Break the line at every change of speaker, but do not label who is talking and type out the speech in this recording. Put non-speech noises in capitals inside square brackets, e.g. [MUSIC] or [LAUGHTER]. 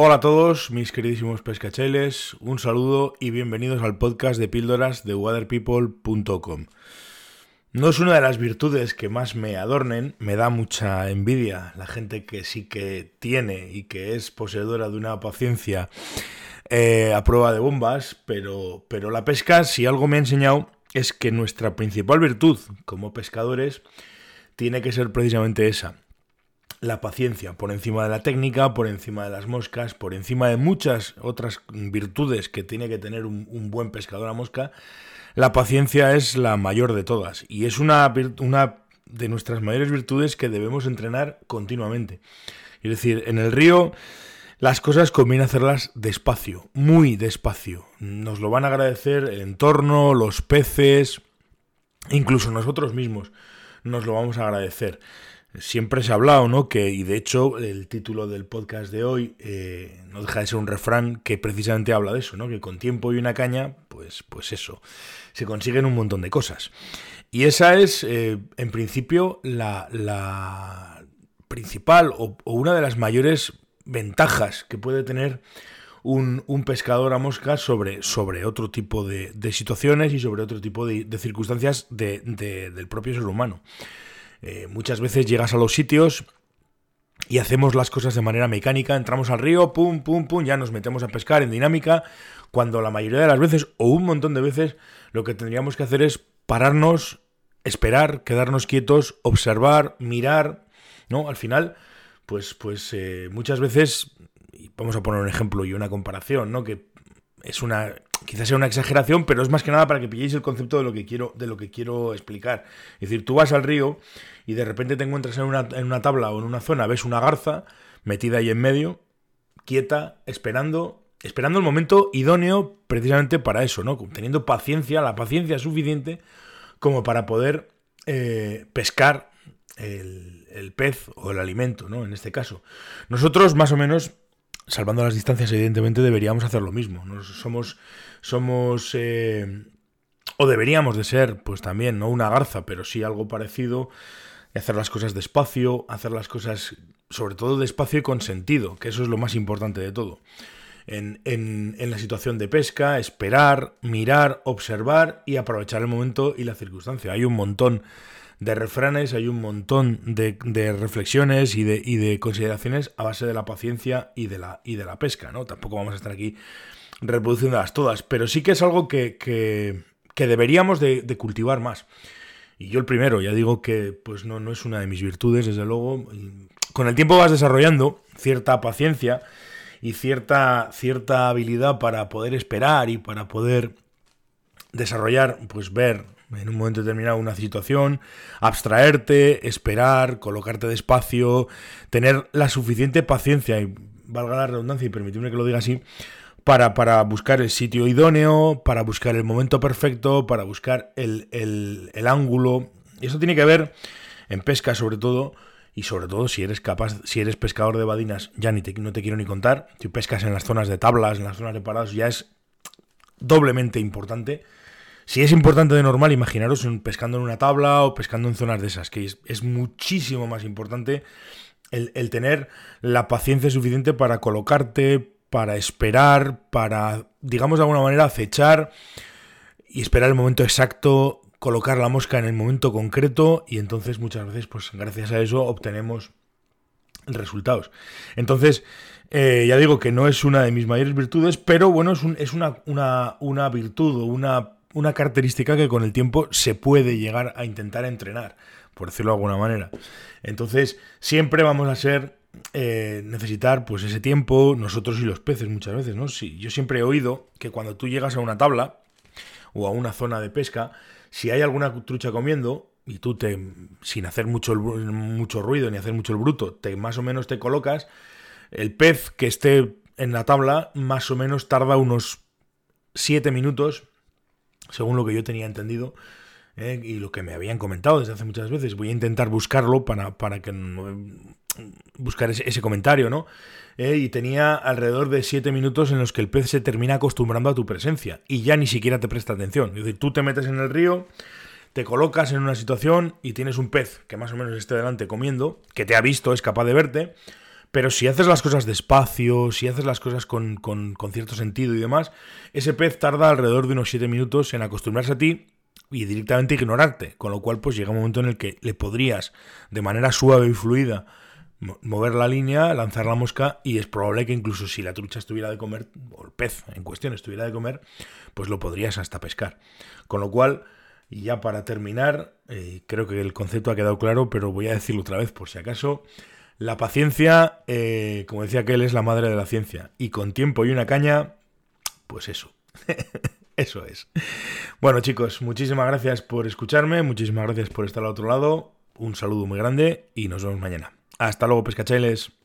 Hola a todos, mis queridísimos pescacheles, un saludo y bienvenidos al podcast de píldoras de waterpeople.com. No es una de las virtudes que más me adornen, me da mucha envidia la gente que sí que tiene y que es poseedora de una paciencia eh, a prueba de bombas, pero, pero la pesca, si algo me ha enseñado, es que nuestra principal virtud como pescadores tiene que ser precisamente esa, la paciencia, por encima de la técnica, por encima de las moscas, por encima de muchas otras virtudes que tiene que tener un, buen pescador a mosca, la paciencia es la mayor de todas y es una, una de nuestras mayores virtudes que debemos entrenar continuamente. Es decir, en el río las cosas conviene hacerlas despacio, muy despacio. Nos lo van a agradecer el entorno, los peces, incluso nosotros mismos nos lo vamos a agradecer siempre se ha hablado, ¿no? Que, y de hecho, el título del podcast de hoy eh, no deja de ser un refrán que precisamente habla de eso, ¿no? Que con tiempo y una caña, pues, pues eso, se consiguen un montón de cosas. Y esa es, eh, en principio, la, la principal o, una de las mayores ventajas que puede tener un, pescador a mosca sobre, sobre otro tipo de, situaciones y sobre otro tipo de, circunstancias del propio ser humano. Eh, muchas veces llegas a los sitios y hacemos las cosas de manera mecánica, entramos al río, pum, pum, pum, ya nos metemos a pescar en dinámica, cuando la mayoría de las veces, o un montón de veces, lo que tendríamos que hacer es pararnos, esperar, quedarnos quietos, observar, mirar, ¿no? Al final, pues, pues eh, muchas veces, vamos a poner un ejemplo y una comparación, ¿no? Que es una quizás sea una exageración, pero es más que nada para que pilléis el concepto de lo que quiero, de lo que quiero explicar. Es decir, tú vas al río y de repente te encuentras en una, en una tabla o en una zona, ves una garza metida ahí en medio, quieta, esperando, esperando el momento idóneo precisamente para eso, ¿no? Teniendo paciencia, la paciencia suficiente como para poder eh, pescar el, el pez o el alimento, ¿no? En este caso. Nosotros más o menos salvando las distancias, evidentemente deberíamos hacer lo mismo. somos, somos eh, o deberíamos de ser, pues también, no una garza, pero sí algo parecido, hacer las cosas despacio, hacer las cosas, sobre todo despacio y con sentido, que eso es lo más importante de todo. En, en, en, la situación de pesca, esperar, mirar, observar y aprovechar el momento y la circunstancia. Hay un montón de refranes, hay un montón de, reflexiones y de, de, consideraciones a base de la paciencia y de la, y de pesca, ¿no? Tampoco vamos a estar aquí reproduciéndolas todas, pero sí que es algo que, que, deberíamos de, cultivar más. Y yo el primero, ya digo que pues no, no es una de mis virtudes, desde luego. Con el tiempo vas desarrollando cierta paciencia y cierta, cierta habilidad para poder esperar y para poder desarrollar, pues ver en un momento determinado una situación, abstraerte, esperar, colocarte despacio, tener la suficiente paciencia, y valga la redundancia y permitirme que lo diga así, para, para buscar el sitio idóneo, para buscar el momento perfecto, para buscar el, el, ángulo. Y eso tiene que ver en pesca sobre todo, y sobre todo si eres capaz, si eres pescador de badinas, ya ni te, no te quiero ni contar, si pescas en las zonas de tablas, en las zonas de parados, ya es doblemente importante si es importante de normal, imaginaros pescando en una tabla o pescando en zonas de esas, que es, muchísimo más importante el, tener la paciencia suficiente para colocarte, para esperar, para, digamos de alguna manera, acechar y esperar el momento exacto, colocar la mosca en el momento concreto y entonces muchas veces, pues gracias a eso obtenemos resultados. Entonces, eh, ya digo que no es una de mis mayores virtudes, pero bueno, es, una, una, una virtud o una una característica que con el tiempo se puede llegar a intentar entrenar, por decirlo de alguna manera. Entonces, siempre vamos a ser eh, necesitar pues ese tiempo, nosotros y los peces muchas veces, ¿no? Sí, yo siempre he oído que cuando tú llegas a una tabla o a una zona de pesca, si hay alguna trucha comiendo y tú te sin hacer mucho mucho ruido ni hacer mucho el bruto, te más o menos te colocas, el pez que esté en la tabla más o menos tarda unos 7 minutos según lo que yo tenía entendido eh, y lo que me habían comentado desde hace muchas veces. Voy a intentar buscarlo para, para que buscar ese, comentario, ¿no? Eh, y tenía alrededor de 7 minutos en los que el pez se termina acostumbrando a tu presencia y ya ni siquiera te presta atención. Es decir, tú te metes en el río, te colocas en una situación y tienes un pez que más o menos esté delante comiendo, que te ha visto, es capaz de verte, Pero si haces las cosas despacio, si haces las cosas con, con, con cierto sentido y demás, ese pez tarda alrededor de unos 7 minutos en acostumbrarse a ti y directamente ignorarte. Con lo cual, pues llega un momento en el que le podrías, de manera suave y fluida, mover la línea, lanzar la mosca y es probable que incluso si la trucha estuviera de comer, o el pez en cuestión estuviera de comer, pues lo podrías hasta pescar. Con lo cual, y ya para terminar, eh, creo que el concepto ha quedado claro, pero voy a decirlo otra vez por si acaso. La paciencia, eh, como decía aquel, es la madre de la ciencia. Y con tiempo y una caña, pues eso. [LAUGHS] eso es. Bueno chicos, muchísimas gracias por escucharme, muchísimas gracias por estar al otro lado. Un saludo muy grande y nos vemos mañana. Hasta luego, pescachailes.